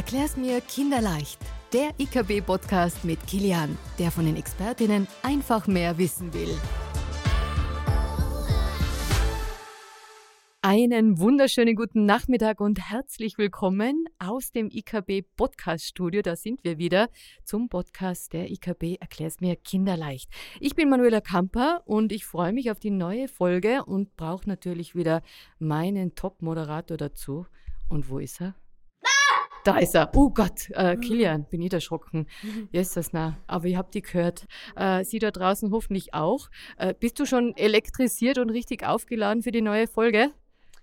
Erklär's mir kinderleicht. Der IKB-Podcast mit Kilian, der von den Expertinnen einfach mehr wissen will. Einen wunderschönen guten Nachmittag und herzlich willkommen aus dem IKB Podcast Studio. Da sind wir wieder zum Podcast der IKB Erklär's mir kinderleicht. Ich bin Manuela Kamper und ich freue mich auf die neue Folge und brauche natürlich wieder meinen Top-Moderator dazu. Und wo ist er? Da ist er. Oh Gott, äh, Kilian, bin ich erschrocken. Jesus, na. Aber ich habe die gehört. Äh, Sie da draußen hoffentlich auch. Äh, bist du schon elektrisiert und richtig aufgeladen für die neue Folge?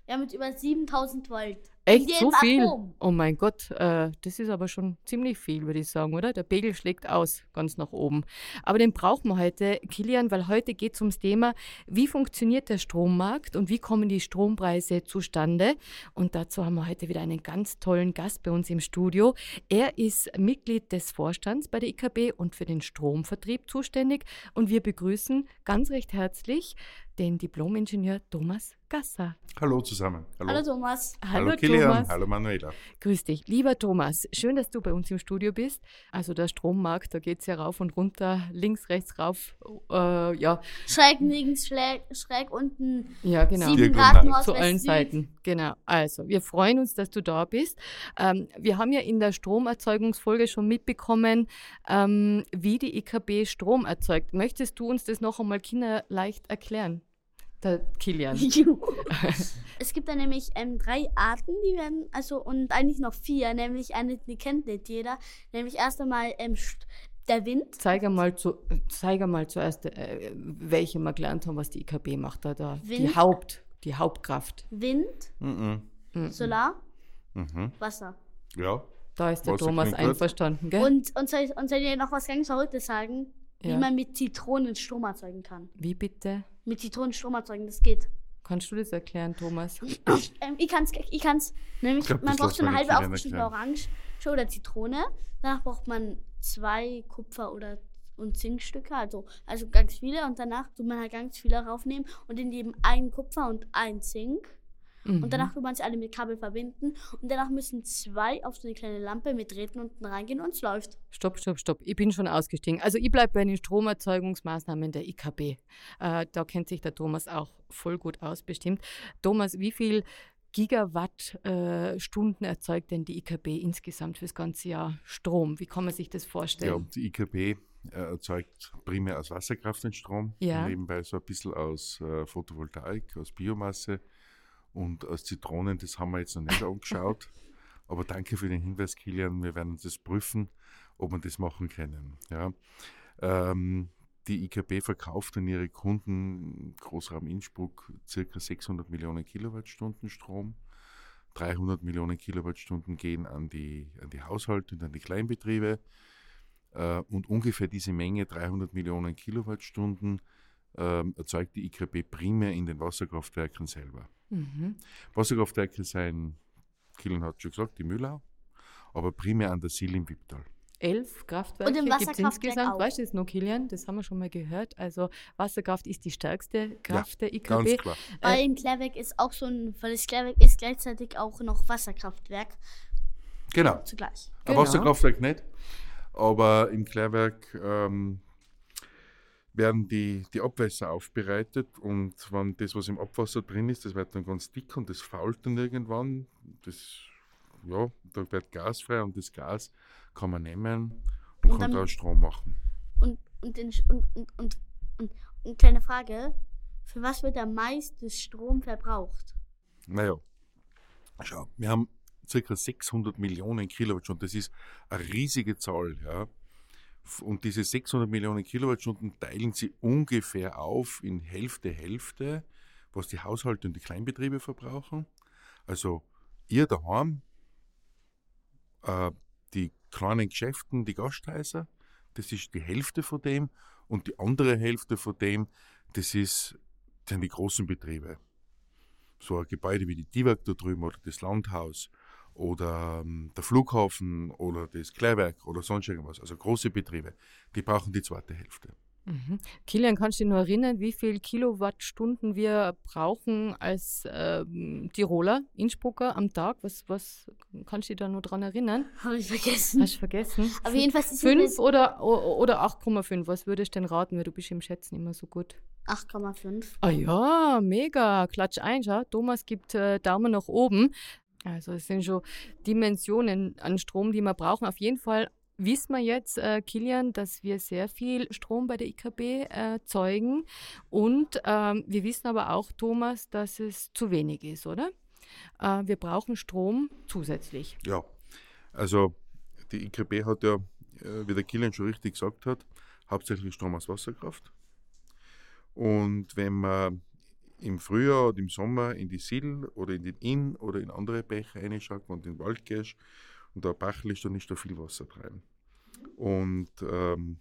Ja, mit über 7000 Volt. Echt so viel? Atom. Oh mein Gott, äh, das ist aber schon ziemlich viel, würde ich sagen, oder? Der Pegel schlägt aus, ganz nach oben. Aber den brauchen wir heute, Kilian, weil heute geht es ums Thema, wie funktioniert der Strommarkt und wie kommen die Strompreise zustande? Und dazu haben wir heute wieder einen ganz tollen Gast bei uns im Studio. Er ist Mitglied des Vorstands bei der IKB und für den Stromvertrieb zuständig. Und wir begrüßen ganz recht herzlich den Diplomingenieur Thomas Gasser. Hallo zusammen. Hallo Thomas. Hallo, Kilian. Thomas. Hallo Manuela. Grüß dich. Lieber Thomas, schön, dass du bei uns im Studio bist. Also der Strommarkt, da geht es ja rauf und runter, links, rechts, rauf. Äh, ja, Schräg links, schräg, schräg unten. ja, genau. Sieben. Grad Nord, Zu allen Süd. Seiten. Genau. Also, wir freuen uns, dass du da bist. Ähm, wir haben ja in der Stromerzeugungsfolge schon mitbekommen, ähm, wie die IKB Strom erzeugt. Möchtest du uns das noch einmal kinderleicht erklären? Der Kilian. es gibt da nämlich ähm, drei Arten, die werden, also und eigentlich noch vier, nämlich eine, die kennt nicht jeder, nämlich erst einmal ähm, der Wind, Zeig einmal, zu, zeig einmal zuerst, äh, welche wir gelernt haben, was die IKB macht. Da, da. Die Wind. Haupt, die Hauptkraft. Wind, Mhm. Solar, Mhm. Wasser. Ja. Da ist der Wasser Thomas einverstanden, gell? Und, und, soll, und soll ich dir noch was ganz Verrücktes sagen? Ja. Wie man mit Zitronen Strom erzeugen kann. Wie bitte? Mit Zitronen Strom erzeugen, das geht. Kannst du das erklären, Thomas? Ähm, ich kann's, ich kann's, nämlich, Ich glaub, man braucht so eine halbe aufgeschnittene. Orange oder Zitrone. Danach braucht man zwei Kupfer- oder und Zinkstücke, also, also ganz viele. Und danach tut man halt ganz viele raufnehmen und in jedem ein Kupfer und ein Zink. Mhm. Und danach tut man sie alle mit Kabel verbinden. Und danach müssen zwei auf so eine kleine Lampe mit Drähten unten reingehen und es läuft. Stopp, stopp, stopp. Ich bin schon ausgestiegen. Also ich bleibe bei den Stromerzeugungsmaßnahmen der IKB. Äh, da kennt sich der Thomas auch voll gut aus, bestimmt. Thomas, wie viel Gigawattstunden äh, erzeugt denn die IKB insgesamt fürs ganze Jahr Strom? Wie kann man sich das ja, vorstellen? die IKB äh, erzeugt primär aus Wasserkraft den Strom. Ja. Nebenbei so ein bisschen aus äh, Photovoltaik, aus Biomasse und aus Zitronen. Das haben wir jetzt noch nicht angeschaut. Aber danke für den Hinweis, Kilian. Wir werden das prüfen, ob wir das machen können. Ja. Ähm, die IKB verkauft an ihre Kunden Großraum Innsbruck ca. 600 Millionen Kilowattstunden Strom. 300 Millionen Kilowattstunden gehen an die, an die Haushalte und an die Kleinbetriebe. Äh, und ungefähr diese Menge, 300 Millionen Kilowattstunden, ähm, erzeugt die IKB primär in den Wasserkraftwerken selber. Mhm. Wasserkraftwerke sind, Kilian hat schon gesagt, die Mühlau, aber primär an der Sil im Wipptal. Elf Kraftwerke Und im gibt es Wasserkraftwerk insgesamt. auch. Weißt du das noch, Kilian? Das haben wir schon mal gehört. Also Wasserkraft ist die stärkste Kraft der IKB. Ganz klar. Weil in Klärwerk ist auch so ein, weil das Klärwerk ist gleichzeitig auch noch Wasserkraftwerk Genau. zugleich. Ein Genau. Wasserkraftwerk nicht, aber im Klärwerk ähm, werden die, die Abwässer aufbereitet und wenn das, was im Abwasser drin ist, das wird dann ganz dick und das fault dann irgendwann. Das, ja, da wird Gas frei und das Gas kann man nehmen und, Und kann dann- daraus Strom machen. Und, und, den, und, und, und, und, und kleine Frage, für was wird am meisten Strom verbraucht? Naja, schau, wir haben ca. 600 Millionen Kilowattstunden. Das ist eine riesige Zahl. Ja. Und diese 600 Millionen Kilowattstunden teilen sie ungefähr auf in Hälfte, Hälfte, was die Haushalte und die Kleinbetriebe verbrauchen. Also ihr daheim, äh, die kleinen Geschäften, die Gasthäuser, das ist die Hälfte von dem. Und die andere Hälfte von dem, das ist, sind die großen Betriebe so ein Gebäude wie die Diewag da drüben oder das Landhaus oder ähm, der Flughafen oder das Klärwerk oder sonst irgendwas, also große Betriebe, die brauchen die zweite Hälfte. Mhm. Kilian, kannst du dich noch erinnern, wie viel Kilowattstunden wir brauchen als ähm, Tiroler, Innsbrucker am Tag? Was, was Kannst du dich da noch dran erinnern? Habe ich vergessen. Hast du vergessen? Aber jedenfalls ist 5 es oder, oder 8,5? Was würdest du denn raten, weil du bist im Schätzen immer so gut? 8,5. Ah ja, mega. Klatsch ein, schau. Thomas gibt äh, Daumen nach oben. Also es sind schon Dimensionen an Strom, die wir brauchen. Auf jeden Fall wissen wir jetzt, äh, Kilian, dass wir sehr viel Strom bei der IKB erzeugen. Und ähm, wir wissen aber auch, Thomas, dass es zu wenig ist, oder? Äh, wir brauchen Strom zusätzlich. Ja, also die IKB hat ja, äh, wie der Kilian schon richtig gesagt hat, hauptsächlich Strom aus Wasserkraft. Und wenn man im Frühjahr oder im Sommer in die Sill oder in den Inn oder in andere Bäche reinschaut und in den Wald gehst und da Bachel ist, dann ist da viel Wasser drin. Und ähm,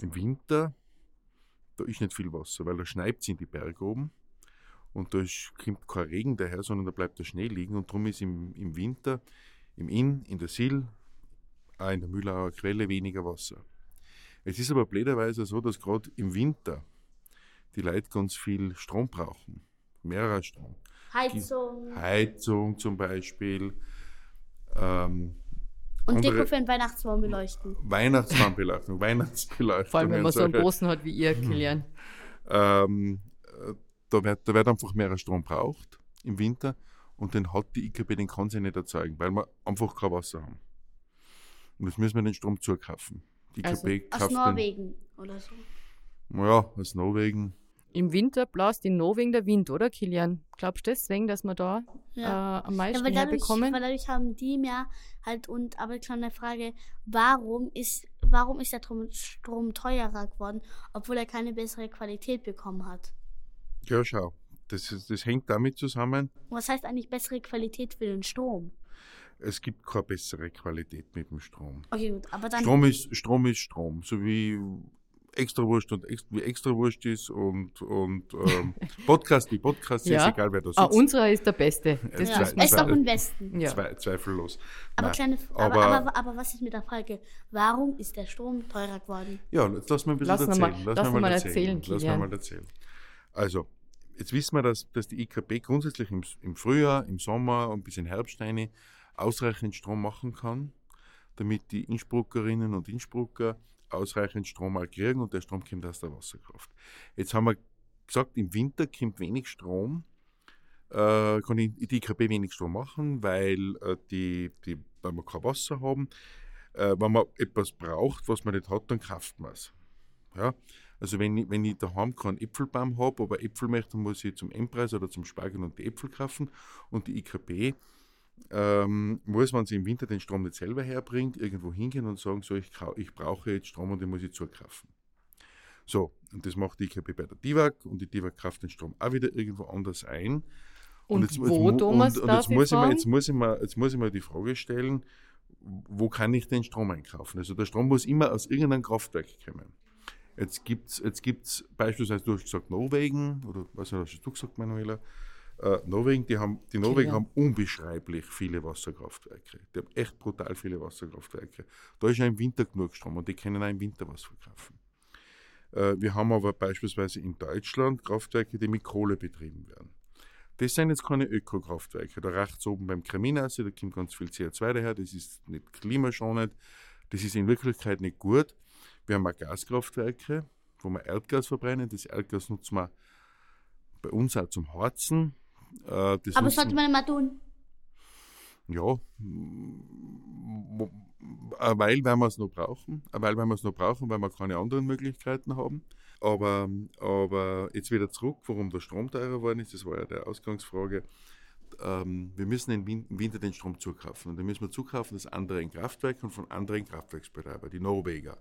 im Winter, da ist nicht viel Wasser, weil da schneit es in die Berge oben und da ist, kommt kein Regen daher, sondern da bleibt der Schnee liegen und darum ist im, im Winter im Inn, in der Sill, auch in der Mühlauer Quelle weniger Wasser. Es ist aber blöderweise so, dass gerade im Winter die Leute ganz viel Strom brauchen. Mehrer Strom. Heizung Heizung zum Beispiel, ähm, und Deko für den Weihnachtsbaum beleuchten. Weihnachtsmannbeleuchtung, Weihnachtsbeleuchtung. Vor allem, wenn man so einen großen hat wie ihr, Kilian. ähm, äh, da, wird, da wird einfach mehr Strom braucht im Winter und den hat die IKB, den kann sie nicht erzeugen, weil wir einfach kein Wasser haben. Und jetzt müssen wir den Strom zukaufen. Die Also IKB Aus kauft Norwegen oder so. Ja, aus Norwegen. Im Winter blast in Norwegen der Wind, oder Kilian? Glaubst du deswegen, dass wir da Ja. äh, am Ja, meisten weil, dadurch, herbekommen? weil dadurch haben die mehr halt und aber jetzt noch eine Frage, warum ist, warum ist der Strom, Strom teurer geworden, obwohl er keine bessere Qualität bekommen hat? Ja, schau. Das, ist, das hängt damit zusammen, Und was heißt eigentlich bessere Qualität für den Strom? es gibt keine bessere Qualität mit dem Strom. Okay, gut, aber dann. Strom ist Strom, ist Strom so wie Extrawurst und ex, wie Extrawurst ist und, und ähm, Podcast wie Podcast, Ja. ist egal wer da sitzt. Ah, unserer ist der Beste. Das ja, ist doch im Westen. Ja. Zwei, zweifellos. Aber, Nein, kleine, aber, aber- aber, aber, was ist mit der Frage, warum ist der Strom teurer geworden? Ja, jetzt lass mal ein bisschen Lass erzählen. mal- lass noch mal erzählen, Lass mal, mal erzählen. Also, jetzt wissen wir, dass, dass die IKB grundsätzlich im, im Frühjahr, im Sommer und bis in Herbst rein ausreichend Strom machen kann, damit die Innsbruckerinnen und Innsbrucker ausreichend Strom auch kriegen und der Strom kommt aus der Wasserkraft. Jetzt haben wir gesagt, im Winter kommt wenig Strom, äh, kann die IKB wenig Strom machen, weil, äh, die, die, weil wir kein Wasser haben. Äh, wenn man etwas braucht, was man nicht hat, dann kauft man es. Ja? Also wenn ich, wenn ich daheim keinen Äpfelbaum habe, aber Äpfel möchte, dann muss ich zum Endpreis oder zum Spargel und die Äpfel kaufen. Und die IKB ähm, muss, sie im Winter den Strom nicht selber herbringt, irgendwo hingehen und sagen, so, ich, ich brauche jetzt Strom und den muss ich zukaufen. So, und das macht die IKB bei der DIVAG und die DIVAG kauft den Strom auch wieder irgendwo anders ein. Und, jetzt- wo, mu- Thomas, und, und jetzt, muss jetzt, muss ich jetzt muss ich mir die Frage stellen, wo kann ich den Strom einkaufen? Also der Strom muss immer aus irgendeinem Kraftwerk kommen. Jetzt gibt es jetzt gibt's beispielsweise, du hast gesagt Norwegen, oder was hast du gesagt, Manuela? Äh, Norwegen, die, haben, die Norwegen ja. haben unbeschreiblich viele Wasserkraftwerke. Die haben echt brutal viele Wasserkraftwerke. Da ist ja im Winter genug Strom und die können auch im Winter was verkaufen. Äh, wir haben aber beispielsweise in Deutschland Kraftwerke, die mit Kohle betrieben werden. Das sind jetzt keine Ökokraftwerke. Da rechts oben beim Kamin aus, da kommt ganz viel CO2 daher, das ist nicht klimaschonend, das ist in Wirklichkeit nicht gut. Wir haben auch Gaskraftwerke, wo wir Erdgas verbrennen. Das Erdgas nutzen wir bei uns auch zum Harzen. Äh, das Aber sollte man immer tun. ja, Weile werden wir es noch brauchen, eine Weile werden wir es noch brauchen, weil wir keine anderen Möglichkeiten haben. Aber, aber jetzt wieder zurück, warum der Strom teurer geworden ist, das war ja die Ausgangsfrage. Ähm, wir müssen im Winter den Strom zukaufen. Und den müssen wir zukaufen aus anderen Kraftwerken und von anderen Kraftwerksbetreibern, die Norweger.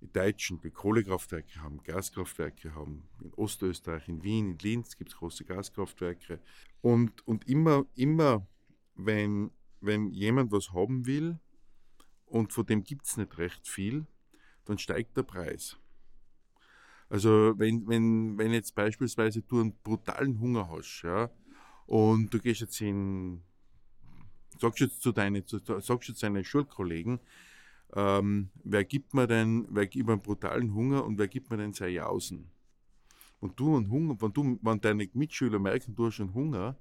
Die Deutschen, die Kohlekraftwerke haben, Gaskraftwerke haben. In Ostösterreich, in Wien, in Linz gibt es große Gaskraftwerke. Und, und immer, immer wenn, wenn jemand was haben will und von dem gibt es nicht recht viel, dann steigt der Preis. Also wenn, wenn, wenn jetzt beispielsweise du einen brutalen Hunger hast, ja, und du gehst jetzt in, sagst jetzt zu deinen, sagst jetzt deinen Schulkollegen, ähm, wer gibt mir denn, wer gibt mir einen brutalen Hunger und wer gibt mir denn seine Jausen? Und du einen Hunger, wenn, du, wenn deine Mitschüler merken, du hast einen Hunger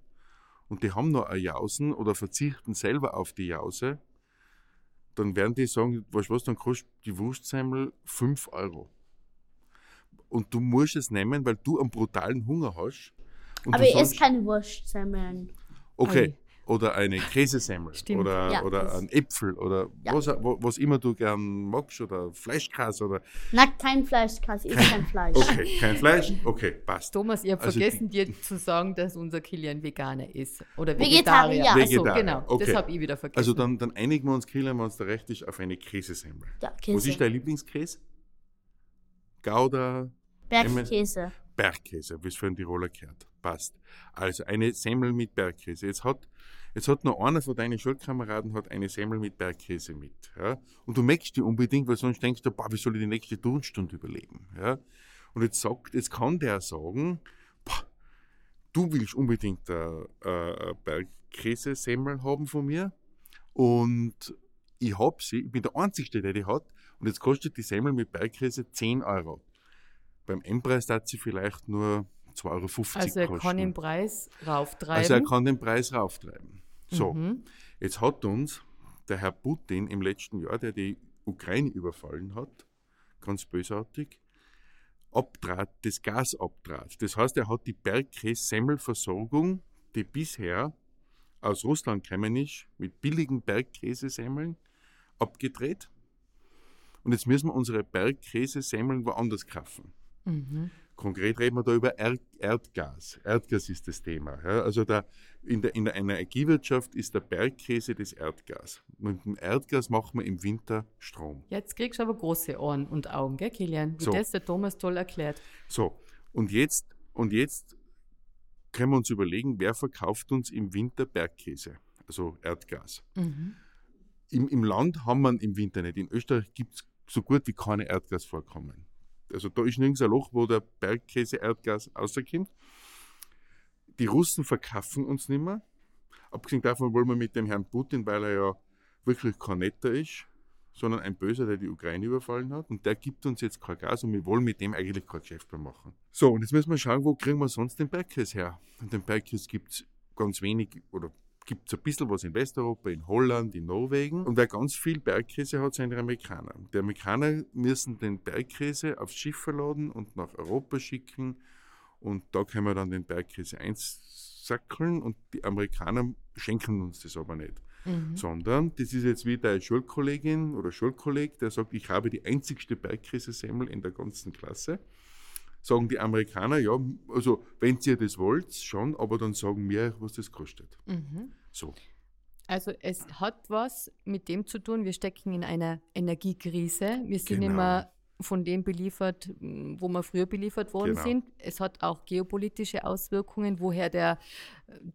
und die haben noch eine Jausen oder verzichten selber auf die Jause, dann werden die sagen, weißt du was, dann kostet die Wurstsemmel 5 Euro. Und du musst es nehmen, weil du einen brutalen Hunger hast. Und Aber ich esse keine Wurstsemmeln. Okay. Oder eine Käsesemmel Stimmt. oder, Ja, oder ein Äpfel oder Ja. was, was immer du gern magst oder Fleischkäse oder. Na, kein Fleisch, Kass, ich esse kein Fleisch. Okay, kein Fleisch? Okay, passt. Thomas, ihr habt Also vergessen, dir zu sagen, dass unser Kilian Veganer ist. Oder Vegetarier. Vegetarier. Ach so, Vegetarier, genau. okay. Das habe ich wieder vergessen. Also dann, dann einigen wir uns, Kilian, wenn es da recht ist, auf eine Käsesemmel. Ja, Was Käse. ist dein Lieblingskäse? Gouda, Bergkäse. Bergkäse, wie es für einen Tiroler gehört. Passt. Also eine Semmel mit Bergkäse. Jetzt hat, jetzt hat noch einer von deinen Schulkameraden hat eine Semmel mit Bergkäse mit. Ja? Und du merkst die unbedingt, weil sonst denkst du, boah, wie soll ich die nächste Turnstunde überleben? Ja? Und jetzt sagt, jetzt kann der sagen, boah, du willst unbedingt eine, eine Bergkäse-Semmel haben von mir und ich hab sie, ich bin der Einzige, der die hat und jetzt kostet die Semmel mit Bergkäse 10 Euro. Beim M-Preis hat sie vielleicht nur 2,50 Euro also er kosten. kann den Preis rauftreiben. also er kann den Preis rauftreiben. So, Mhm. jetzt hat uns der Herr Putin im letzten Jahr, der die Ukraine überfallen hat, ganz bösartig, abtrat, das Gas abtrat. Das heißt, er hat die Bergkäse-Semmelversorgung, die bisher aus Russland gekommen ist, mit billigen Bergkäsesemmeln abgedreht. Und jetzt müssen wir unsere Bergkäsesemmeln woanders kaufen. Mhm. Konkret reden wir da über Erd Erdgas. Erdgas ist das Thema. Ja? Also da in, der, in der Energiewirtschaft ist der Bergkäse das Erdgas. Mit dem Erdgas machen wir im Winter Strom. Jetzt kriegst du aber große Ohren und Augen, gell, Kilian? Wie So. das der Thomas toll erklärt. So, und jetzt, und jetzt können wir uns überlegen, wer verkauft uns im Winter Bergkäse, also Erdgas. Mhm. Im, Im Land haben wir im Winter nicht. In Österreich gibt es so gut wie keine Erdgasvorkommen. Also da ist nirgends ein Loch, wo der Bergkäse Erdgas rauskommt. Die Russen verkaufen uns nicht mehr. Abgesehen davon wollen wir mit dem Herrn Putin, weil er ja wirklich kein Netter ist, sondern ein Böser, der die Ukraine überfallen hat. Und der gibt uns jetzt kein Gas und wir wollen mit dem eigentlich kein Geschäft mehr machen. So, und jetzt müssen wir schauen, wo kriegen wir sonst den Bergkäse her? Und den Bergkäse gibt es ganz wenig oder gibt es ein bisschen was in Westeuropa, in Holland, in Norwegen. Und wer ganz viel Bergkäse hat, sind die Amerikaner. Die Amerikaner müssen den Bergkäse aufs Schiff verladen und nach Europa schicken. Und da können wir dann den Bergkäse einsackeln und die Amerikaner schenken uns das aber nicht. Mhm. Sondern das ist jetzt wie deine Schulkollegin oder Schulkolleg, der sagt, ich habe die einzigste Bergkäsesemmel in der ganzen Klasse. Sagen die Amerikaner, ja, also wenn ihr das wollt, schon, aber dann sagen wir, was das kostet. Mhm. So. Also es hat was mit dem zu tun, wir stecken in einer Energiekrise. Wir sind Genau. mehr von dem beliefert, wo wir früher beliefert worden Genau. sind. Es hat auch geopolitische Auswirkungen, woher der,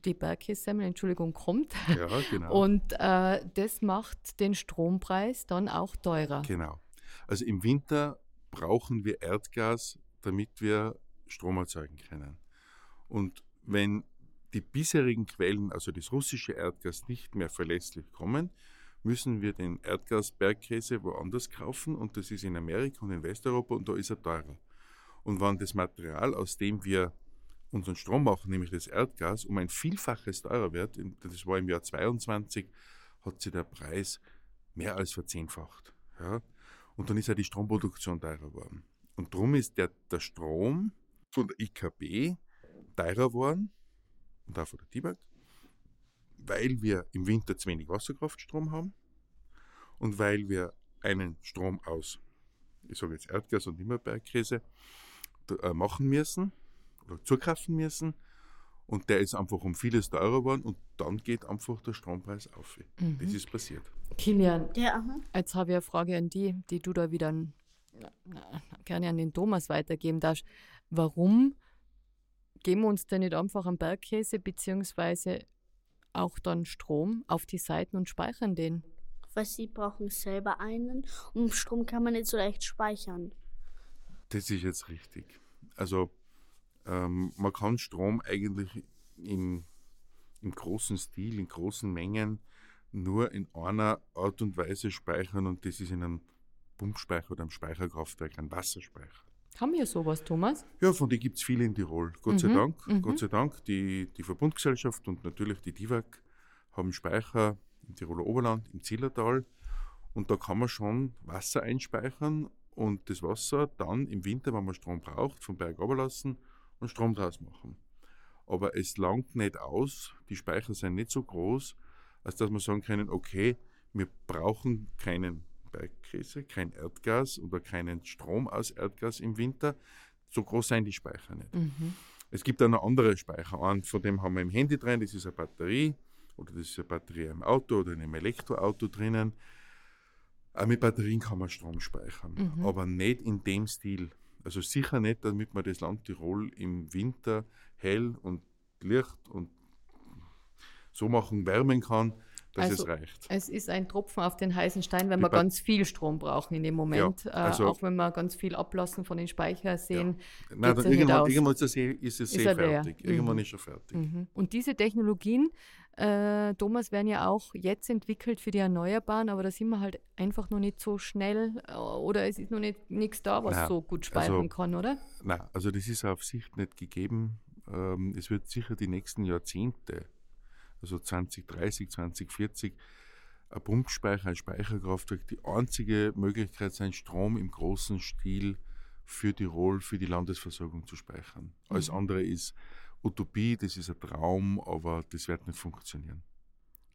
die Bergkässemmel, Entschuldigung, kommt. Ja, genau. Und äh, das macht den Strompreis dann auch teurer. Genau. Also im Winter brauchen wir Erdgas, damit wir Strom erzeugen können. Und wenn die bisherigen Quellen, also das russische Erdgas, nicht mehr verlässlich kommen, müssen wir den Erdgasbergkäse woanders kaufen und das ist in Amerika und in Westeuropa und da ist er teurer. Und wenn das Material, aus dem wir unseren Strom machen, nämlich das Erdgas, um ein Vielfaches teurer wird, das war im Jahr 22, hat sich der Preis mehr als verzehnfacht. Ja? Und dann ist ja die Stromproduktion teurer geworden. Und darum ist der, der Strom von der IKB teurer geworden und auch von der TIBAG, weil wir im Winter zu wenig Wasserkraftstrom haben und weil wir einen Strom aus, ich sage jetzt Erdgas und immer Bergkäse, d- äh, machen müssen oder zukaufen müssen. Und der ist einfach um vieles teurer geworden und dann geht einfach der Strompreis auf. Mhm. Das ist passiert. Kilian, Ja. Jetzt habe ich eine Frage an die, die du da wieder gerne an den Thomas weitergeben darfst. Warum geben wir uns denn nicht einfach einen Bergkäse beziehungsweise auch dann Strom auf die Seiten und speichern den? weil sie brauchen selber einen und Strom kann man nicht so leicht speichern. Das ist jetzt richtig. Also ähm, man kann Strom eigentlich in, im großen Stil, in großen Mengen nur in einer Art und Weise speichern und das ist in einem Pumpspeicher oder einem Speicherkraftwerk, ein Wasserspeicher. Haben wir sowas, Thomas? Ja, von denen gibt es viele in Tirol. Gott sei Mhm, Dank. mhm. Gott sei Dank. Die, die Verbundgesellschaft und natürlich die DIVAG haben Speicher im Tiroler Oberland, im Zillertal. Und da kann man schon Wasser einspeichern und das Wasser dann im Winter, wenn man Strom braucht, vom Berg runterlassen und Strom draus machen. Aber es langt nicht aus, die Speicher sind nicht so groß, als dass man sagen können, okay, wir brauchen keinen Bergkäse, kein Erdgas oder keinen Strom aus Erdgas im Winter. So groß sind die Speicher nicht. Mhm. Es gibt auch noch andere Speicher. Einen von dem haben wir im Handy drin, das ist eine Batterie oder das ist eine Batterie im Auto oder in einem Elektroauto drinnen. Auch mit Batterien kann man Strom speichern, Mhm. aber nicht in dem Stil. Also sicher nicht, damit man das Land Tirol im Winter hell und Licht und so machen, wärmen kann, dass Also, es reicht. Es ist ein Tropfen auf den heißen Stein, wenn Die wir Ba- ganz viel Strom brauchen in dem Moment. also- äh, auch wenn wir ganz viel ablassen von den Speicher sehen. Nein, dann ja nicht irgendwann, irgendwann ist, es eh- ist es Ist eh er leer. fertig. Irgendwann Mhm. ist er fertig. Mhm. Und diese Technologien, äh, Thomas, werden ja auch jetzt entwickelt für die Erneuerbaren, aber da sind wir halt einfach noch nicht so schnell äh, oder es ist noch nicht nichts da, was Nein, so gut speichern also- kann, oder? Nein, also das ist auf Sicht nicht gegeben. Ähm, es wird sicher die nächsten Jahrzehnte, also 2030, 2040, ein Pumpspeicher, ein Speicherkraftwerk die einzige Möglichkeit sein, Strom im großen Stil für Tirol, für die Landesversorgung zu speichern. Alles Mhm. andere ist Utopie, das ist ein Traum, aber das wird nicht funktionieren.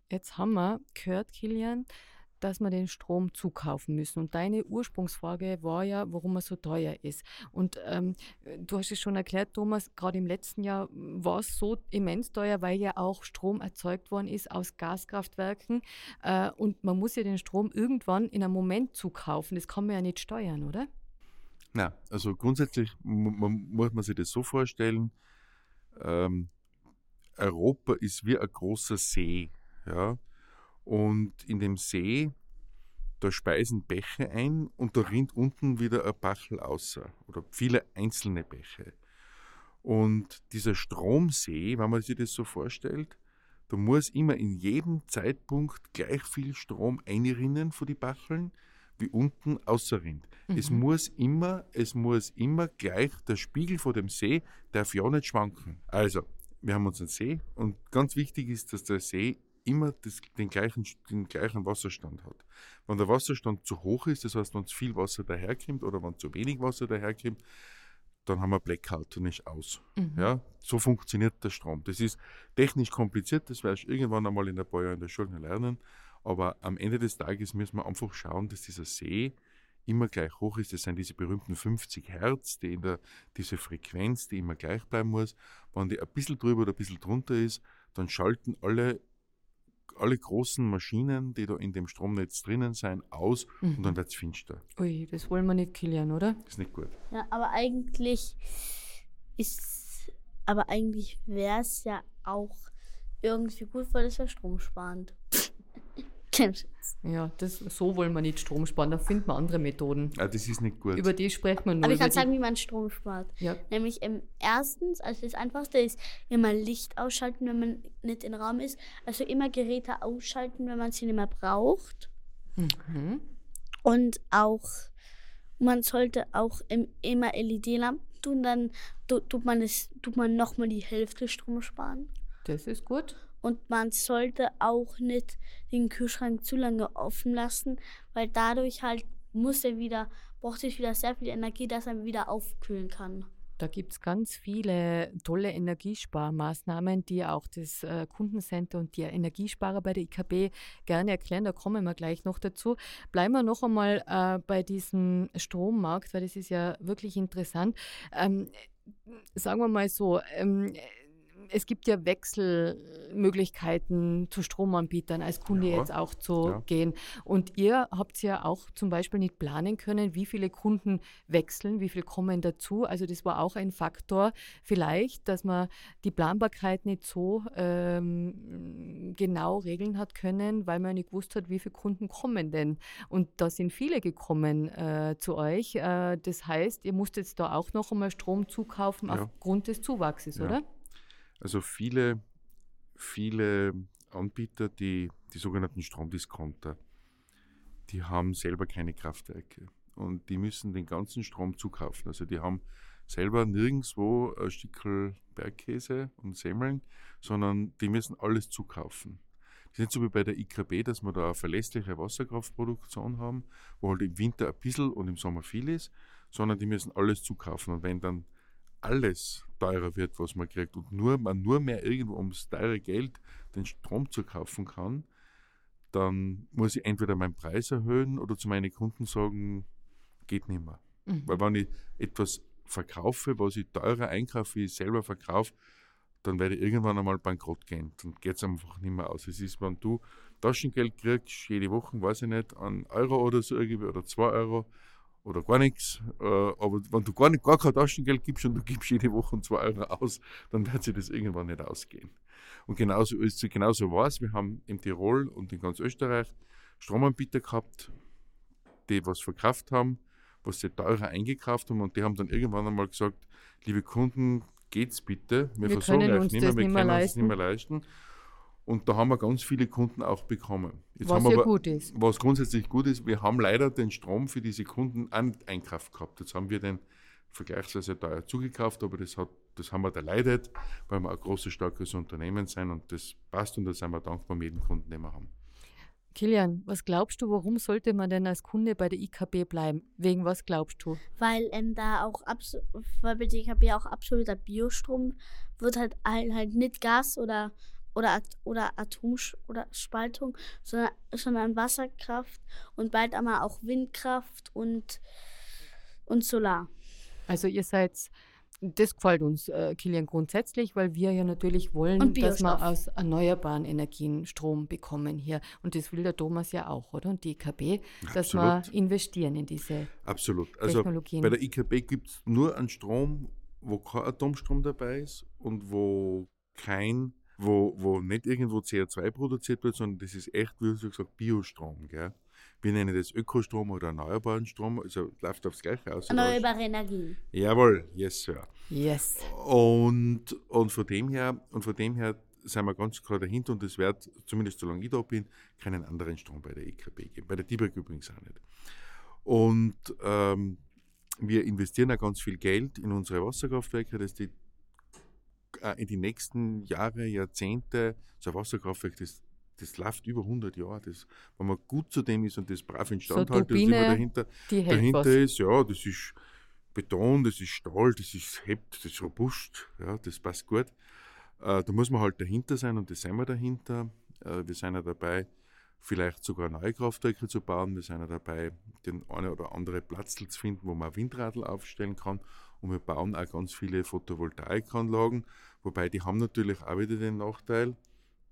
Jetzt haben wir gehört, Kilian, dass wir den Strom zukaufen müssen. Und deine Ursprungsfrage war ja, warum er so teuer ist. Und ähm, du hast es schon erklärt, Thomas, gerade im letzten Jahr war es so immens teuer, weil ja auch Strom erzeugt worden ist aus Gaskraftwerken. Äh, und man muss ja den Strom irgendwann in einem Moment zukaufen. Das kann man ja nicht steuern, oder? Na, also grundsätzlich man, muss man sich das so vorstellen, ähm, Europa ist wie ein großer See, ja, und in dem See, da speisen Bäche ein und da rinnt unten wieder ein Bachel außer oder viele einzelne Bäche. Und dieser Stromsee, wenn man sich das so vorstellt, da muss immer in jedem Zeitpunkt gleich viel Strom einrinnen von die Bacheln, wie unten außerrinnt. Es Mhm. muss immer, es muss immer gleich, der Spiegel vor dem See darf ja nicht schwanken. Also, wir haben unseren See und ganz wichtig ist, dass der See immer das, den, gleichen, den gleichen Wasserstand hat. Wenn der Wasserstand zu hoch ist, das heißt, wenn zu viel Wasser daherkommt oder wenn zu wenig Wasser daherkommt, dann haben wir Blackout und ist aus. Mhm. Ja, so funktioniert der Strom. Das ist technisch kompliziert, das werde ich irgendwann einmal in ein paar Jahren in der Schule lernen. Aber am Ende des Tages müssen wir einfach schauen, dass dieser See immer gleich hoch ist. Das sind diese berühmten 50 Hertz, die in der, diese Frequenz, die immer gleich bleiben muss. Wenn die ein bisschen drüber oder ein bisschen drunter ist, dann schalten alle, alle großen Maschinen, die da in dem Stromnetz drinnen sind, aus und dann Mhm. wird es finster. Ui, das wollen wir nicht, Kilian, oder? Das ist nicht gut. Ja, aber eigentlich ist, aber eigentlich wäre es ja auch irgendwie gut, weil es ja Strom Ja, das, so wollen wir nicht Strom sparen. Da finden wir andere Methoden. Ah, das ist nicht gut. Über die sprechen wir nur. Aber ich kann sagen, wie man Strom spart. ja, Nämlich ähm, erstens, also das Einfachste ist immer Licht ausschalten, wenn man nicht im Raum ist. Also immer Geräte ausschalten, wenn man sie nicht mehr braucht. mhm. Und auch, man sollte auch im, immer LED-Lampen tun, dann tu- tut man, das, tut man nochmal die Hälfte Strom sparen. das ist gut. Und man sollte auch nicht den Kühlschrank zu lange offen lassen, weil dadurch halt muss er wieder, braucht sich wieder sehr viel Energie, dass er wieder aufkühlen kann. Da gibt es ganz viele tolle Energiesparmaßnahmen, die auch das äh, Kundencenter und die Energiesparer bei der IKB gerne erklären. Da kommen wir gleich noch dazu. Bleiben wir noch einmal äh, bei diesem Strommarkt, weil das ist ja wirklich interessant. Ähm, sagen wir mal so, ähm, es gibt ja Wechselmöglichkeiten zu Stromanbietern als Kunde Ja, jetzt auch zu ja. gehen. Und ihr habt ja auch zum Beispiel nicht planen können, wie viele Kunden wechseln, wie viel kommen dazu. Also das war auch ein Faktor vielleicht, dass man die Planbarkeit nicht so ähm, genau regeln hat können, weil man nicht gewusst hat, wie viele Kunden kommen denn. Und da sind viele gekommen äh, zu euch. Äh, das heißt, ihr musstet jetzt da auch noch einmal Strom zukaufen Ja. aufgrund des Zuwachses, oder? Also viele, viele Anbieter, die, die sogenannten Stromdiscounter, die haben selber keine Kraftwerke. und die müssen den ganzen Strom zukaufen. Also die haben selber nirgendwo ein Stückel Bergkäse und Semmeln, sondern die müssen alles zukaufen. Das ist nicht so wie bei der IKB, dass wir da eine verlässliche Wasserkraftproduktion haben, wo halt im Winter ein bisschen und im Sommer viel ist, sondern die müssen alles zukaufen. Und wenn dann alles teurer wird, was man kriegt und nur, man nur mehr irgendwo ums teure Geld den Strom zu kaufen kann, dann muss ich entweder meinen Preis erhöhen oder zu meinen Kunden sagen, geht nicht mehr. Mhm. Weil wenn ich etwas verkaufe, was ich teurer einkaufe, wie ich selber verkaufe, dann werde ich irgendwann einmal bankrott gehen. Dann geht es einfach nicht mehr aus. Es ist, wenn du Taschengeld kriegst, jede Woche, weiß ich nicht, einen Euro oder so irgendwie oder zwei Euro oder gar nichts, äh, aber wenn du gar, nicht, gar kein Taschengeld gibst und du gibst jede Woche zwei Euro aus, dann wird sich das irgendwann nicht ausgehen. Und genauso ist genauso war es. Wir haben in Tirol und in ganz Österreich Stromanbieter gehabt, die was verkauft haben, was sie teurer eingekauft haben und die haben dann irgendwann einmal gesagt, liebe Kunden, geht's bitte, wir, Wir versorgen euch uns nicht mehr, wir können uns das leisten. nicht mehr leisten. Und da haben wir ganz viele Kunden auch bekommen. Jetzt Was haben wir ja gut ist. was grundsätzlich gut ist, wir haben leider den Strom für diese Kunden auch nicht einkauft gehabt. Jetzt haben wir den vergleichsweise teuer zugekauft, aber das, hat, das haben wir erleidet, weil wir ein großes, starkes Unternehmen sind und das passt und da sind wir dankbar mit jedem Kunden, den wir haben. Kilian, was glaubst du, warum sollte man denn als Kunde bei der IKB bleiben? Wegen was glaubst du? Weil ähm, da auch weil bei DKB auch absoluter Biostrom wird halt halt, halt nicht Gas oder oder oder Atom oder Spaltung, sondern, sondern Wasserkraft und bald einmal auch Windkraft und und Solar. Also ihr seid, das gefällt uns, äh, Kilian, grundsätzlich, weil wir ja natürlich wollen, dass wir aus erneuerbaren Energien Strom bekommen hier. Und das will der Thomas ja auch, oder? Und die IKB, dass wir Absolut. investieren in diese Absolut. Also Technologien. bei der IKB gibt es nur einen Strom, wo kein Atomstrom dabei ist und wo kein, wo, wo nicht irgendwo CO2 produziert wird, sondern das ist echt, wie du gesagt Biostrom. Gell? Wir nennen das Ökostrom oder erneuerbaren Strom, also läuft aufs Gleiche aus. Erneuerbare Energien. Jawohl, yes, Sir. Yes. Und, und, von dem her, und von dem her sind wir ganz klar dahinter und es wird, zumindest solange ich da bin, keinen anderen Strom bei der EKB geben. Bei der DIBAG übrigens auch nicht. Und ähm, wir investieren auch ganz viel Geld in unsere Wasserkraftwerke, dass die in die nächsten Jahre, Jahrzehnte, so ein Wasserkraftwerk, das, das läuft über 100 Jahre. Das, wenn man gut zu dem ist und das brav instand hält, das ist immer dahinter, hält dahinter was. ist, ja, das ist Beton, das ist Stahl, das ist hebt, das ist robust, ja, das passt gut. Äh, da muss man halt dahinter sein und das sind wir dahinter. Äh, wir sind ja dabei, vielleicht sogar neue Kraftwerke zu bauen. Wir sind ja dabei, den eine oder andere Platz zu finden, wo man Windradl aufstellen kann. Und wir bauen auch ganz viele Photovoltaikanlagen, wobei die haben natürlich auch wieder den Nachteil,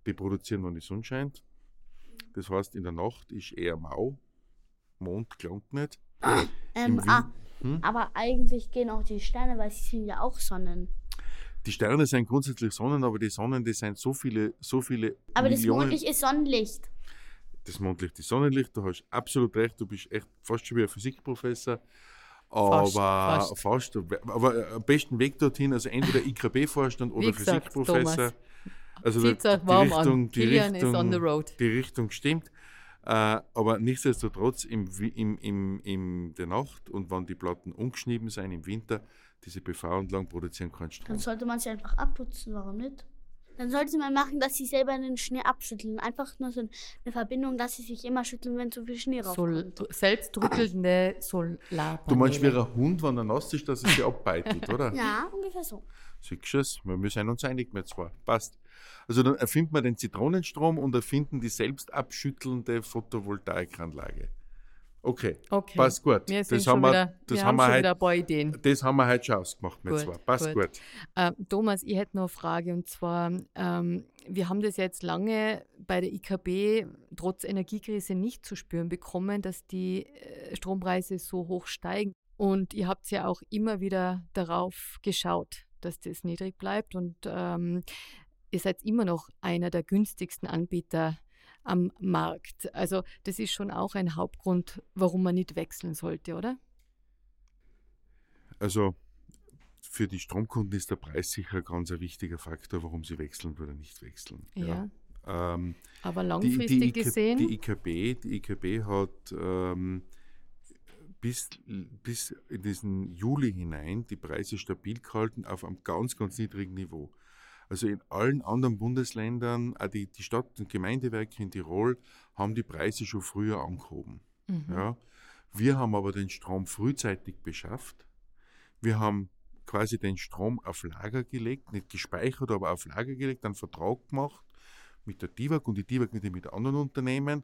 die produzieren, wenn die Sonne scheint. Das heißt, in der Nacht ist eher mau, Mond klangt nicht. Ähm, Im ah, Hm? aber eigentlich gehen auch die Sterne, weil sie sind ja auch Sonnen. Die Sterne sind grundsätzlich Sonnen, aber die Sonnen, die sind so viele, so viele Aber das Millionen. Mondlicht ist Sonnenlicht. Das Mondlicht, das Sonnenlicht, du hast absolut recht, du bist echt fast schon wie ein Physikprofessor. Aber Fast, fast. aber am besten Weg dorthin, also entweder IKB-Vorstand oder gesagt, Physikprofessor. Thomas, Also die, Richtung, an. die Richtung, on the road. die Richtung stimmt. Äh, aber nichtsdestotrotz im, im, im, in der Nacht und wenn die Platten ungeschnieben sind im Winter, diese PV-Anlagen produzieren keinen Strom. Dann sollte man sie einfach abputzen, warum nicht? Dann sollte man machen, dass sie selber den Schnee abschütteln. Einfach nur so eine Verbindung, dass sie sich immer schütteln, wenn zu viel Schnee Sol raufkommt. selbstrüttelnde Solarpaneele. Du meinst wie ein Hund, wenn er nass ist, dass er sich abbeitet, oder? Ja, ungefähr so. Siehst du es? Wir sind uns einig, wir zwei. Passt. Also dann erfinden wir den Zitronenstrom und erfinden die selbst abschüttelnde Photovoltaikanlage. Okay, Okay. passt gut. Wir das haben wir, wieder, das wir haben haben wir schon heute, wieder ein paar Ideen. das haben wir heute schon ausgemacht mit Gut, zwei. Passt gut. gut. Äh, Thomas, ich hätte noch eine Frage und zwar, ähm, wir haben das jetzt lange bei der IKB trotz Energiekrise nicht zu spüren bekommen, dass die äh, Strompreise so hoch steigen. Und ihr habt ja auch immer wieder darauf geschaut, dass das niedrig bleibt und ähm, ihr seid immer noch einer der günstigsten Anbieter am Markt. Also das ist schon auch ein Hauptgrund, warum man nicht wechseln sollte, oder? Also für die Stromkunden ist der Preis sicher ein ganz ein wichtiger Faktor, warum sie wechseln oder nicht wechseln. Ja. Ähm, Aber die, langfristig die, IK, gesehen. die IKB, die IKB hat ähm, bis, bis in diesen Juli hinein die Preise stabil gehalten auf einem ganz, ganz niedrigen Niveau. Also in allen anderen Bundesländern, auch die, die Stadt- und Gemeindewerke in Tirol, haben die Preise schon früher angehoben. Mhm. Ja. Wir haben aber den Strom frühzeitig beschafft. Wir haben quasi den Strom auf Lager gelegt, nicht gespeichert, aber auf Lager gelegt, einen Vertrag gemacht mit der DIVAG und die DIVAG mit, mit anderen Unternehmen.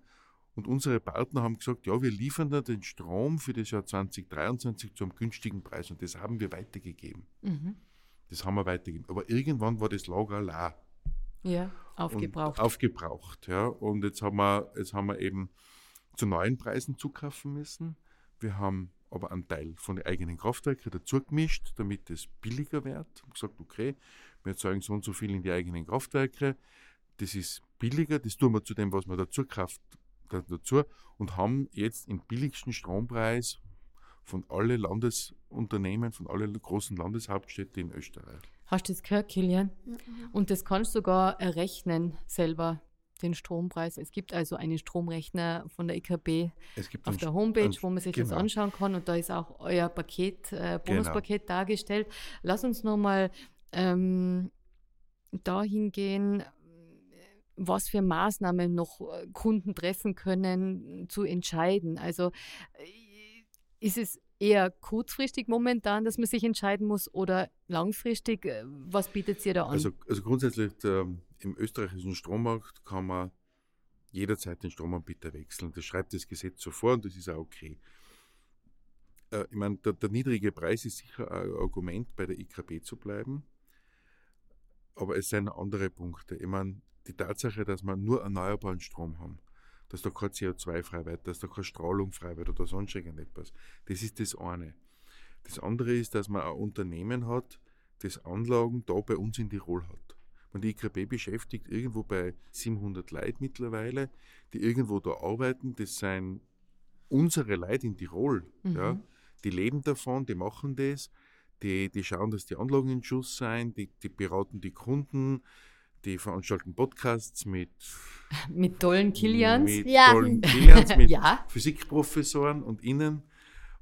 Und unsere Partner haben gesagt, ja, wir liefern da den Strom für das Jahr 2023 zu einem günstigen Preis und das haben wir weitergegeben. Mhm. Das haben wir weitergegeben. Aber irgendwann war das Lager leer. Ja, aufgebraucht. Und aufgebraucht, ja. Und jetzt haben wir, jetzt haben wir eben zu neuen Preisen zukaufen müssen. Wir haben aber einen Teil von den eigenen Kraftwerken dazu gemischt, damit es billiger wird. Und gesagt, okay, wir erzeugen so und so viel in die eigenen Kraftwerke. Das ist billiger, das tun wir zu dem, was wir dazu kauft, dazu und haben jetzt den billigsten Strompreis von allen Landesunternehmen, von allen großen Landeshauptstädten in Österreich. Hast du das gehört, Kilian? Und das kannst du sogar errechnen selber, den Strompreis. Es gibt also einen Stromrechner von der IKB Es gibt auf der Homepage, einen- wo man sich das genau. anschauen kann und da ist auch euer Paket, äh, Bonuspaket dargestellt. Lass uns nochmal ähm, dahin gehen, was für Maßnahmen noch äh, Kunden treffen können, zu entscheiden. Also äh, ist es eher kurzfristig momentan, dass man sich entscheiden muss oder langfristig? Äh, Was bietet ihr da an? Also, also grundsätzlich ähm, im österreichischen Strommarkt kann man jederzeit den Stromanbieter wechseln. Das schreibt das Gesetz so vor und das ist auch okay. Äh, ich meine, der, der niedrige Preis ist sicher ein Argument, bei der IKB zu bleiben. Aber es sind andere Punkte. Ich meine, die Tatsache, dass wir nur erneuerbaren Strom haben, dass da kein CO2 frei wird, dass da keine Strahlung frei wird oder sonst irgendetwas, das ist das eine. Das andere ist, dass man ein Unternehmen hat, das Anlagen da bei uns in Tirol hat. Und die IKB beschäftigt irgendwo bei 700 Leute mittlerweile, die irgendwo da arbeiten. Das sind unsere Leute in Tirol. Mhm. Ja. Die leben davon, die machen das, die, die schauen, dass die Anlagen in Schuss sind, die, die beraten die Kunden, die veranstalten Podcasts mit, Mit tollen Kilians? mit Ja. tollen Kilians, mit Ja. Physikprofessoren und Ihnen.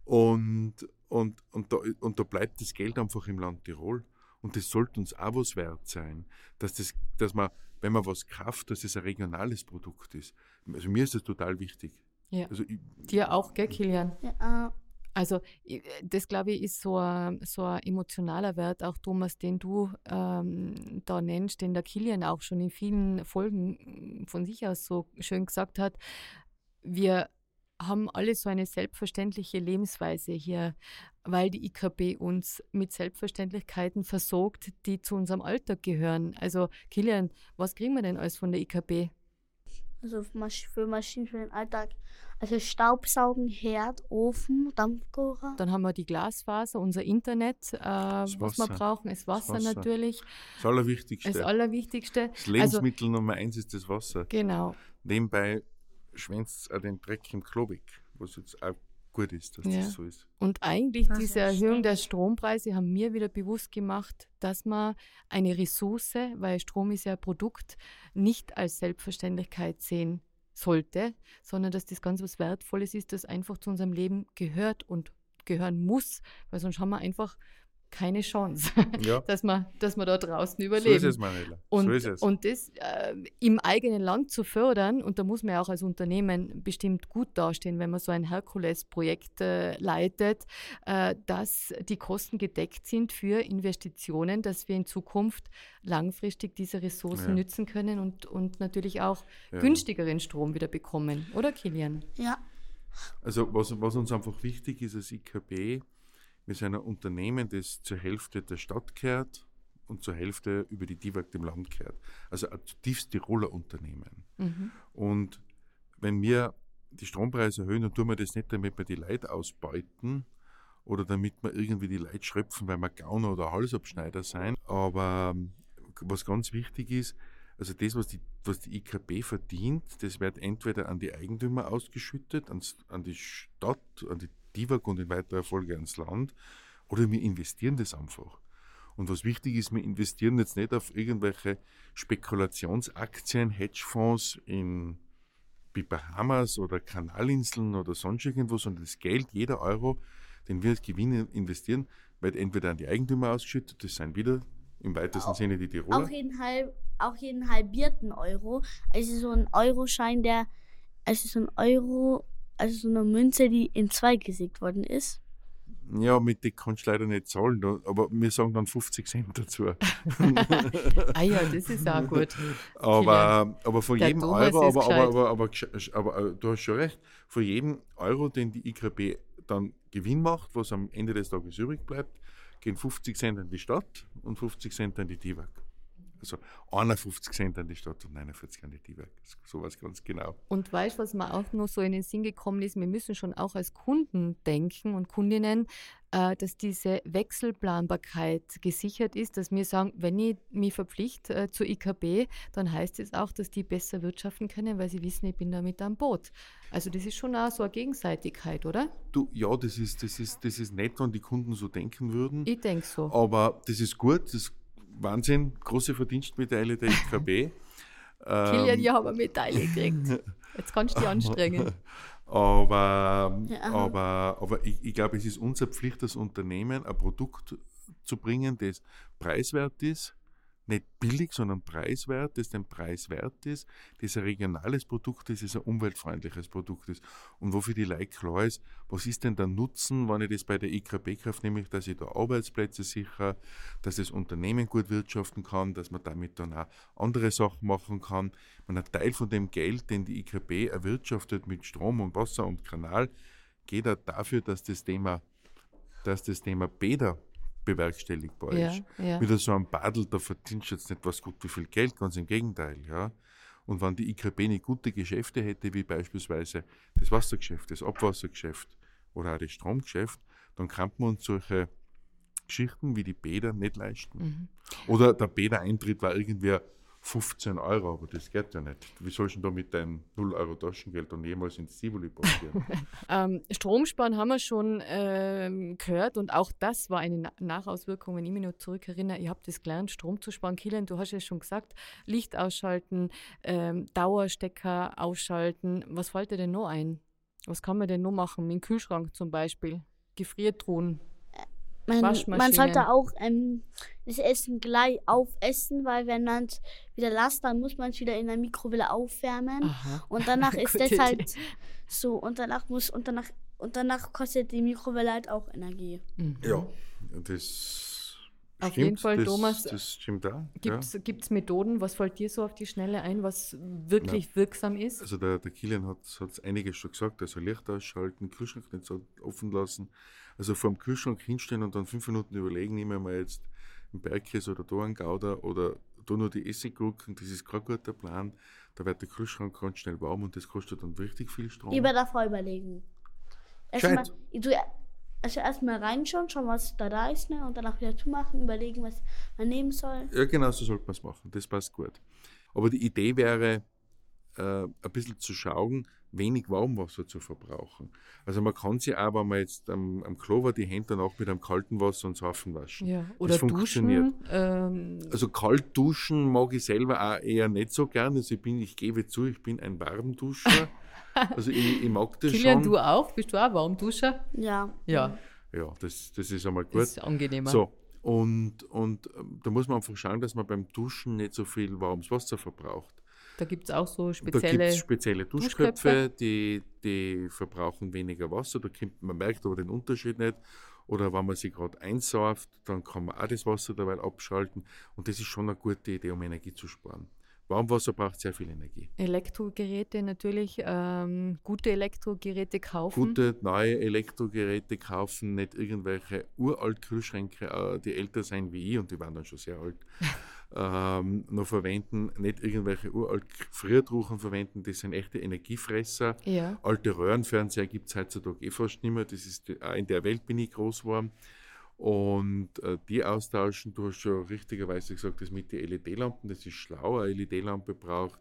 Und, und, und, da, und da bleibt das Geld einfach im Land Tirol. Und das sollte uns auch was wert sein, dass, das, dass man, wenn man was kauft, dass es ein regionales Produkt ist. Also mir ist das total wichtig. Ja. Also ich, Dir auch, gell, Kilian? Ja, äh, Also ich- das, glaube ich, ist so ein, so ein emotionaler Wert, auch Thomas, den du ähm, da nennst, den der Kilian auch schon in vielen Folgen von sich aus so schön gesagt hat. Wir haben alle so eine selbstverständliche Lebensweise hier, weil die IKB uns mit Selbstverständlichkeiten versorgt, die zu unserem Alltag gehören. Also Kilian, was kriegen wir denn alles von der IKB? Also für Masch- für Maschinen für den Alltag. Also Staubsaugen, Herd, Ofen, Dampfkocher. Dann haben wir die Glasfaser, unser Internet, äh, was wir brauchen, das Wasser, Wasser. natürlich. das Allerwichtigste. Das Allerwichtigste. das Lebensmittel Nummer eins ist das Wasser. Genau. Nebenbei schwänzt es auch den Dreck im Klo weg, was jetzt auch gut ist, dass Ja. das so ist. Und eigentlich Ach, diese Erhöhung stimmt. der Strompreise haben mir wieder bewusst gemacht, dass man eine Ressource, weil Strom ist ja ein Produkt, nicht als Selbstverständlichkeit sehen sollte, sondern dass das ganz was Wertvolles ist, das einfach zu unserem Leben gehört und gehören muss, weil sonst haben wir einfach keine Chance, Ja, dass wir, dass wir da draußen so ist es, Manuela. Und, so ist es. und das äh, im eigenen Land zu fördern, und da muss man ja auch als Unternehmen bestimmt gut dastehen, wenn man so ein Herkules-Projekt äh, leitet, äh, dass die Kosten gedeckt sind für Investitionen, dass wir in Zukunft langfristig diese Ressourcen Ja. nützen können und, und natürlich auch Ja. günstigeren Strom wieder bekommen. Oder, Kilian? Ja, Also was, was uns einfach wichtig ist als IKB, sind ein Unternehmen, das zur Hälfte der Stadt gehört und zur Hälfte über die DIVAG dem Land gehört. Also ein zutiefst Tiroler Unternehmen. Mhm. Und wenn wir die Strompreise erhöhen, dann tun wir das nicht, damit wir die Leute ausbeuten oder damit wir irgendwie die Leute schröpfen, weil wir Gauner oder Halsabschneider sein. Aber ähm, was ganz wichtig ist, also das, was die, was die IKB verdient, das wird entweder an die Eigentümer ausgeschüttet, ans, an die Stadt, an die DIVAG und in weiterer Folge ans Land, oder wir investieren das einfach. Und was wichtig ist, wir investieren jetzt nicht auf irgendwelche Spekulationsaktien, Hedgefonds in wie Bahamas oder Kanalinseln oder sonst irgendwo, sondern das Geld, jeder Euro, den wir als Gewinn investieren, wird entweder an die Eigentümer ausgeschüttet, das sind wieder im weitesten Auch- Sinne die Tiroler. Auch jeden, halb, auch jeden halbierten Euro. Also so ein Euroschein, der, also so ein Euro, also so eine Münze, die in zwei gesägt worden ist. Ja, mit die kannst du leider nicht zahlen, aber wir sagen dann 50 Cent dazu. Ah ja, das ist auch gut. Aber, aber von jedem Thomas Euro, aber, aber, aber, aber, äh, du hast schon recht, von jedem Euro, den die IKB dann Gewinn macht, was am Ende des Tages übrig bleibt, gehen 50 Cent an die Stadt und 50 Cent an die TIWAG. Also 51 Cent an die Stadt und 49 an die TIWAG. Sowas ganz genau. Und weißt du, was mir auch noch so in den Sinn gekommen ist? Wir müssen schon auch als Kunden denken und Kundinnen, äh, dass diese Wechselplanbarkeit gesichert ist, dass wir sagen, wenn ich mich verpflichte äh, zur IKB, dann heißt es auch, dass die besser wirtschaften können, weil sie wissen, ich bin da mit am Boot. Also das ist schon auch so eine Gegenseitigkeit, oder? Du, ja, das ist, das, ist, das ist nett, wenn die Kunden so denken würden. Ich denke so. Aber das ist gut, das Wahnsinn, große Verdienstmedaille der IKB. Kilian, Ähm, ich habe eine Medaille gekriegt. Jetzt kannst du dich anstrengen. Aber, Ja. aber, aber ich, ich glaube, es ist unsere Pflicht als Unternehmen, ein Produkt zu bringen, das preiswert ist, nicht billig, sondern preiswert, das den Preis wert ist, das ein regionales Produkt ist, das ein umweltfreundliches Produkt ist. Und wofür die Leute klar ist, was ist denn der Nutzen, wenn ich das bei der IKB kaufe, nämlich, dass ich da Arbeitsplätze sicher, dass das Unternehmen gut wirtschaften kann, dass man damit dann auch andere Sachen machen kann. Man ein Teil von dem Geld, den die IKB erwirtschaftet mit Strom und Wasser und Kanal, geht auch dafür, dass das Thema, dass das Thema Bäder bewerkstelligbar Ja, ist. ja. Wieder so ein Badel, da verdienst du jetzt nicht was gut wie viel Geld, ganz im Gegenteil. Ja. Und wenn die IKB nicht gute Geschäfte hätte, wie beispielsweise das Wassergeschäft, das Abwassergeschäft oder auch das Stromgeschäft, dann kann man uns solche Geschichten wie die Bäder nicht leisten. Mhm. Oder der Bädereintritt war irgendwie 15 Euro, aber das geht ja nicht. Wie sollst du denn da mit deinem 0 Euro Taschengeld dann jemals ins Zivoli passieren? Ähm, Stromsparen haben wir schon ähm, gehört und auch das war eine Na Nachauswirkung, wenn ich mich noch zurückerinnere. Ich habe das gelernt, Strom zu sparen. Kilian, du hast ja schon gesagt, Licht ausschalten, ähm, Dauerstecker ausschalten. Was fällt dir denn noch ein? Was kann man denn noch machen? Mit dem Kühlschrank zum Beispiel, Gefriertruhen. Man, man sollte auch ähm, das Essen gleich aufessen, weil wenn man es wieder lässt, dann muss man es wieder in der Mikrowelle aufwärmen. Aha. Und danach ist das halt so. Und danach muss und danach und danach kostet die Mikrowelle halt auch Energie. Mhm. ja, das Auf stimmt, jeden Fall, das, Thomas, Das stimmt auch. Gibt es Methoden, was fällt dir so auf die Schnelle ein, was wirklich wirksam ist? Also der, der Kilian hat es einiges schon gesagt, also Licht ausschalten, Kühlschrank nicht so offen lassen. Also vor dem Kühlschrank hinstellen und dann fünf Minuten überlegen, nehmen wir jetzt einen Bergkäse oder da einen Gouda oder da nur die Essiggurken, das ist kein guter Plan. Da wird der Kühlschrank ganz schnell warm und das kostet dann richtig viel Strom. Lieber davor überlegen. Erstmal, Gescheit. Also erstmal reinschauen, schauen, was da da ist, ne? Und danach wieder zumachen, überlegen, was man nehmen soll. Ja, genau, so sollte man es machen. Das passt gut. Aber die Idee wäre, äh, ein bisschen zu schauen, wenig Warmwasser zu verbrauchen. Also man kann sich auch, wenn man jetzt am, am Klo war, die Hände danach mit einem kalten Wasser und Seifen waschen. Ja, oder funktioniert. duschen. Ähm, Also kalt duschen mag ich selber auch eher nicht so gern. Also ich bin, ich gebe zu, ich bin ein Warmduscher. Also ich, ich mag das Kilian, schon. du auch? Bist du auch Warmduscher? Ja. Ja, Ja, das, das ist einmal das gut. ist angenehmer. So, und, und ähm, da muss man einfach schauen, dass man beim Duschen nicht so viel warmes Wasser verbraucht. Da gibt es auch so Da gibt spezielle. es spezielle Duschköpfe. Duschköpfe, die, die verbrauchen weniger Wasser. Da kommt, man merkt aber den Unterschied nicht. Oder wenn man sich gerade einsauft, dann kann man auch das Wasser dabei abschalten. Und das ist schon eine gute Idee, um Energie zu sparen. Warmwasser braucht sehr viel Energie. Elektrogeräte natürlich, ähm, gute Elektrogeräte kaufen. Gute neue Elektrogeräte kaufen, nicht irgendwelche uralt Kühlschränke, äh, die älter sein wie ich, und die waren dann schon sehr alt, ähm, noch verwenden, nicht irgendwelche uralt Frierdruchen verwenden, das sind echte Energiefresser. Ja, Alte Röhrenfernseher gibt es heutzutage eh fast nicht mehr. Das ist, auch in der Welt bin ich groß geworden. Und äh, die austauschen, du hast schon richtigerweise gesagt, das mit den LED-Lampen, das ist schlau. Eine LED-Lampe braucht,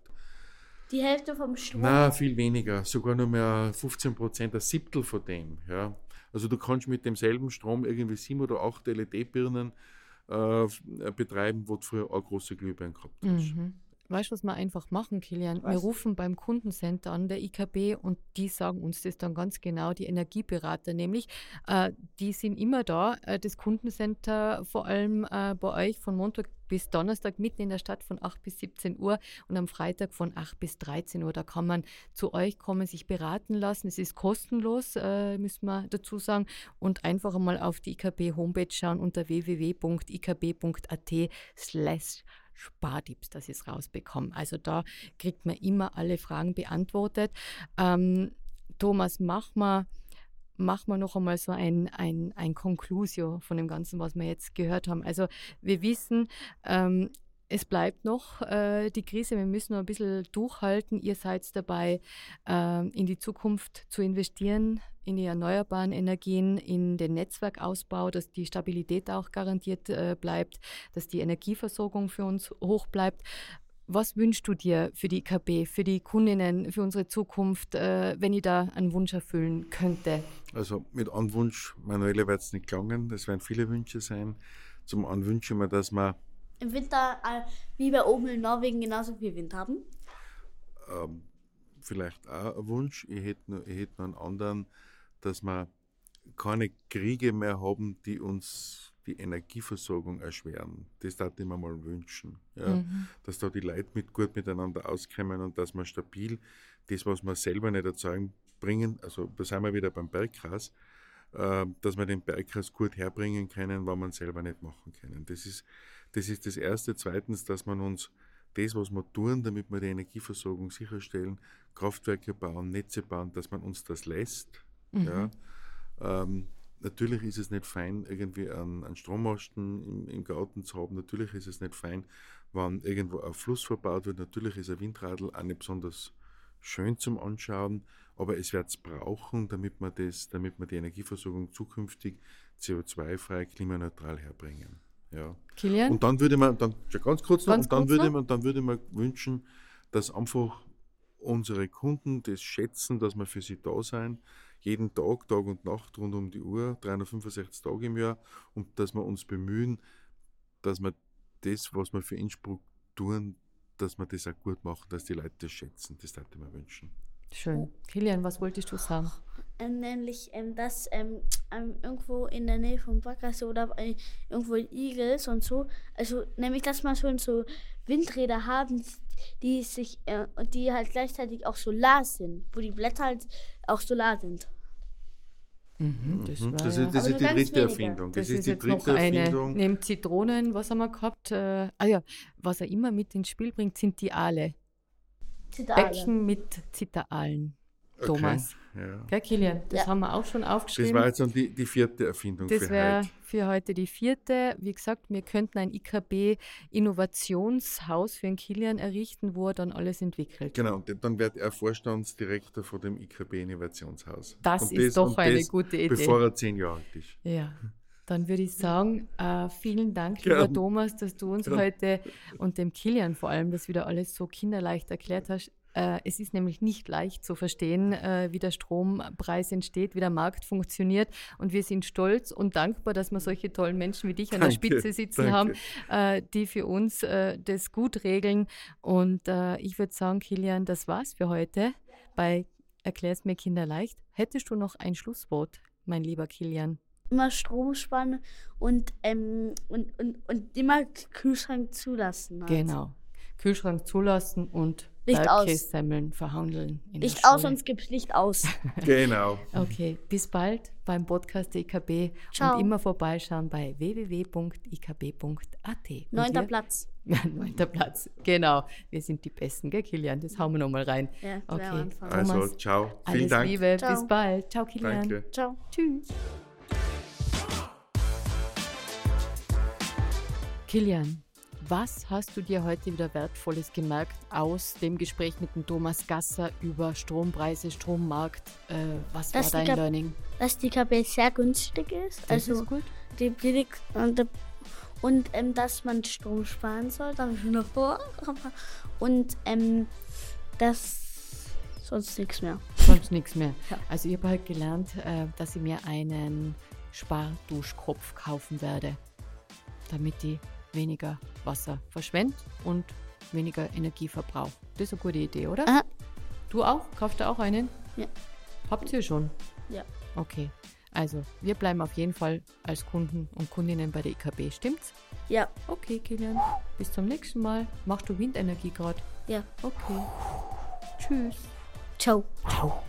Die Hälfte vom Strom. na viel weniger, sogar nur mehr 15 Prozent, ein Siebtel von dem. Ja. Also du kannst mit demselben Strom irgendwie sieben oder acht LED-Birnen äh, äh, betreiben, wo du früher auch große Glühbirnen gehabt hast. mhm. Weißt du, was wir einfach machen, Kilian? Wir Was? rufen beim Kundencenter an der IKB und die sagen uns das dann ganz genau, die Energieberater nämlich. Äh, die sind immer da, äh, das Kundencenter vor allem äh, bei euch von Montag bis Donnerstag mitten in der Stadt von 8 bis 17 Uhr und am Freitag von 8 bis 13 Uhr. Da kann man zu euch kommen, sich beraten lassen. Es ist kostenlos, äh, müssen wir dazu sagen. Und einfach einmal auf die IKB-Homepage schauen unter www.ikb.at slash Spartipps, dass ich es rausbekomme. Also da kriegt man immer alle Fragen beantwortet. Ähm, Thomas, mach mal, mach mal noch einmal so ein, ein, ein Conclusio von dem Ganzen, was wir jetzt gehört haben. Also wir wissen, ähm, es bleibt noch äh, die Krise, wir müssen noch ein bisschen durchhalten. Ihr seid dabei, ähm, in die Zukunft zu investieren, in die erneuerbaren Energien, in den Netzwerkausbau, dass die Stabilität auch garantiert äh, bleibt, dass die Energieversorgung für uns hoch bleibt. Was wünschst du dir für die IKB, für die Kundinnen, für unsere Zukunft, äh, wenn ich da einen Wunsch erfüllen könnte? Also mit einem Wunsch, Manuela wird es nicht gelingen, das werden viele Wünsche sein. Zum einen wünsche ich mir, dass wir Im Winter, äh, wie bei oben in Norwegen, genauso viel Wind haben. ähm, vielleicht auch ein Wunsch, ich hätte noch, ich hätte noch einen anderen, dass wir keine Kriege mehr haben, die uns die Energieversorgung erschweren. Das darf ich mir mal wünschen. Ja? Mhm. Dass da die Leute mit gut miteinander auskommen und dass wir stabil das, was wir selber nicht erzeugen, bringen. Also da sind wir wieder beim Bergkrass, äh, dass wir den Bergkrass gut herbringen können, was wir selber nicht machen können. Das ist, das ist das Erste. Zweitens, dass man uns das, was wir tun, damit wir die Energieversorgung sicherstellen, Kraftwerke bauen, Netze bauen, dass man uns das lässt. Mhm. Ja. Ähm, natürlich ist es nicht fein, irgendwie einen, einen Strommasten im, im Garten zu haben. Natürlich ist es nicht fein, wenn irgendwo ein Fluss verbaut wird. Natürlich ist ein Windradl auch nicht besonders schön zum Anschauen, aber es wird es brauchen, damit wir, das, damit wir die Energieversorgung zukünftig CO2-frei, klimaneutral herbringen. Ja. Kilian? Und dann würde man, dann, ja, ganz kurz noch, Ganz und dann kurz würde noch? man, dann würde man wünschen, dass einfach unsere Kunden das schätzen, dass wir für sie da sein, jeden Tag, Tag und Nacht, rund um die Uhr, 365 Tage im Jahr, und dass wir uns bemühen, dass wir das, was wir für Innsbruck tun, dass wir das auch gut machen, dass die Leute das schätzen. Das würde ich mir wünschen. Schön. Kilian, was wolltest du sagen? Ähm, nämlich, ähm, dass ähm, ähm, irgendwo in der Nähe von Backgasse oder äh, irgendwo in Igels und so, also nämlich, dass man schon so Windräder haben, die sich, äh, und die halt gleichzeitig auch solar sind, wo die Blätter halt auch solar sind. Mhm, das Mhm. war Das, ja- ist, das ist die dritte wenige. Erfindung. Das, Das, ist, ist die dritte. Erfindung. Neben Zitronen, was haben wir gehabt? Äh, ah ja, was er immer mit ins Spiel bringt, sind die Aale. Zitate. Bäckchen mit Zitteralen. Thomas. Ja. Gell, Kilian? Das Ja. haben wir auch schon Das aufgeschrieben. war jetzt dann die, die vierte Erfindung Das für wäre heute. für heute die vierte. Wie gesagt, wir könnten ein IKB-Innovationshaus für den Kilian errichten, wo er dann alles entwickelt. Genau, und dann wird er Vorstandsdirektor von dem IKB Innovationshaus. Das und ist doch und eine gute Idee. Bevor er zehn Jahre alt ist. Ja, dann würde ich sagen, äh, vielen Dank, Gern. lieber Thomas, dass du uns Gern. heute und dem Kilian vor allem das wieder alles so kinderleicht erklärt hast. Äh, es ist nämlich nicht leicht zu verstehen, äh, wie der Strompreis entsteht, wie der Markt funktioniert. Und wir sind stolz und dankbar, dass wir solche tollen Menschen wie dich an der Danke, Spitze sitzen danke. haben, äh, die für uns äh, das gut regeln. Und äh, ich würde sagen, Kilian, das war's für heute bei Erklär's mir kinderleicht. Hättest du noch ein Schlusswort, mein lieber Kilian? Immer Strom sparen und, ähm, und, und, und immer Kühlschrank zulassen. halt. Genau. Kühlschrank zulassen und Licht aus. Bergkässemmeln verhandeln. in der Licht aus, sonst gibt's Licht aus. Genau. Okay, bis bald beim Podcast der IKB Ciao. und immer vorbeischauen bei www.ikb.at. Und Neunter Platz. Ja, neunter Platz. Genau. Wir sind die Besten, gell, Kilian? Das hauen wir nochmal rein. Ja, Okay. Also, Thomas, ciao. Vielen Alles Dank. Liebe. Ciao. Bis bald. Ciao, Kilian. Danke. Ciao. Tschüss. Kilian, was hast du dir heute wieder Wertvolles gemerkt aus dem Gespräch mit dem Thomas Gasser über Strompreise, Strommarkt? Äh, was Das war dein ab- Learning? Dass die KB sehr günstig ist. Das also ist gut. die billig und, und ähm, dass man Strom sparen soll, da habe ich schon davor. Und ähm, das sonst nichts mehr. Sonst nichts mehr. Ja. Also ich habe halt gelernt, äh, dass ich mir einen Sparduschkopf kaufen werde, damit ich weniger Wasser verschwende und weniger Energieverbrauch. Das ist eine gute Idee, oder? Aha. Du auch? Kauft ihr auch einen? Ja. Habt ihr schon? Ja. Okay. Also, wir bleiben auf jeden Fall als Kunden und Kundinnen bei der IKB, stimmt's? Ja. Okay, Kilian. Bis zum nächsten Mal. Machst du Windenergie gerade? Ja. Okay. Tschüss. Ciao. Ciao.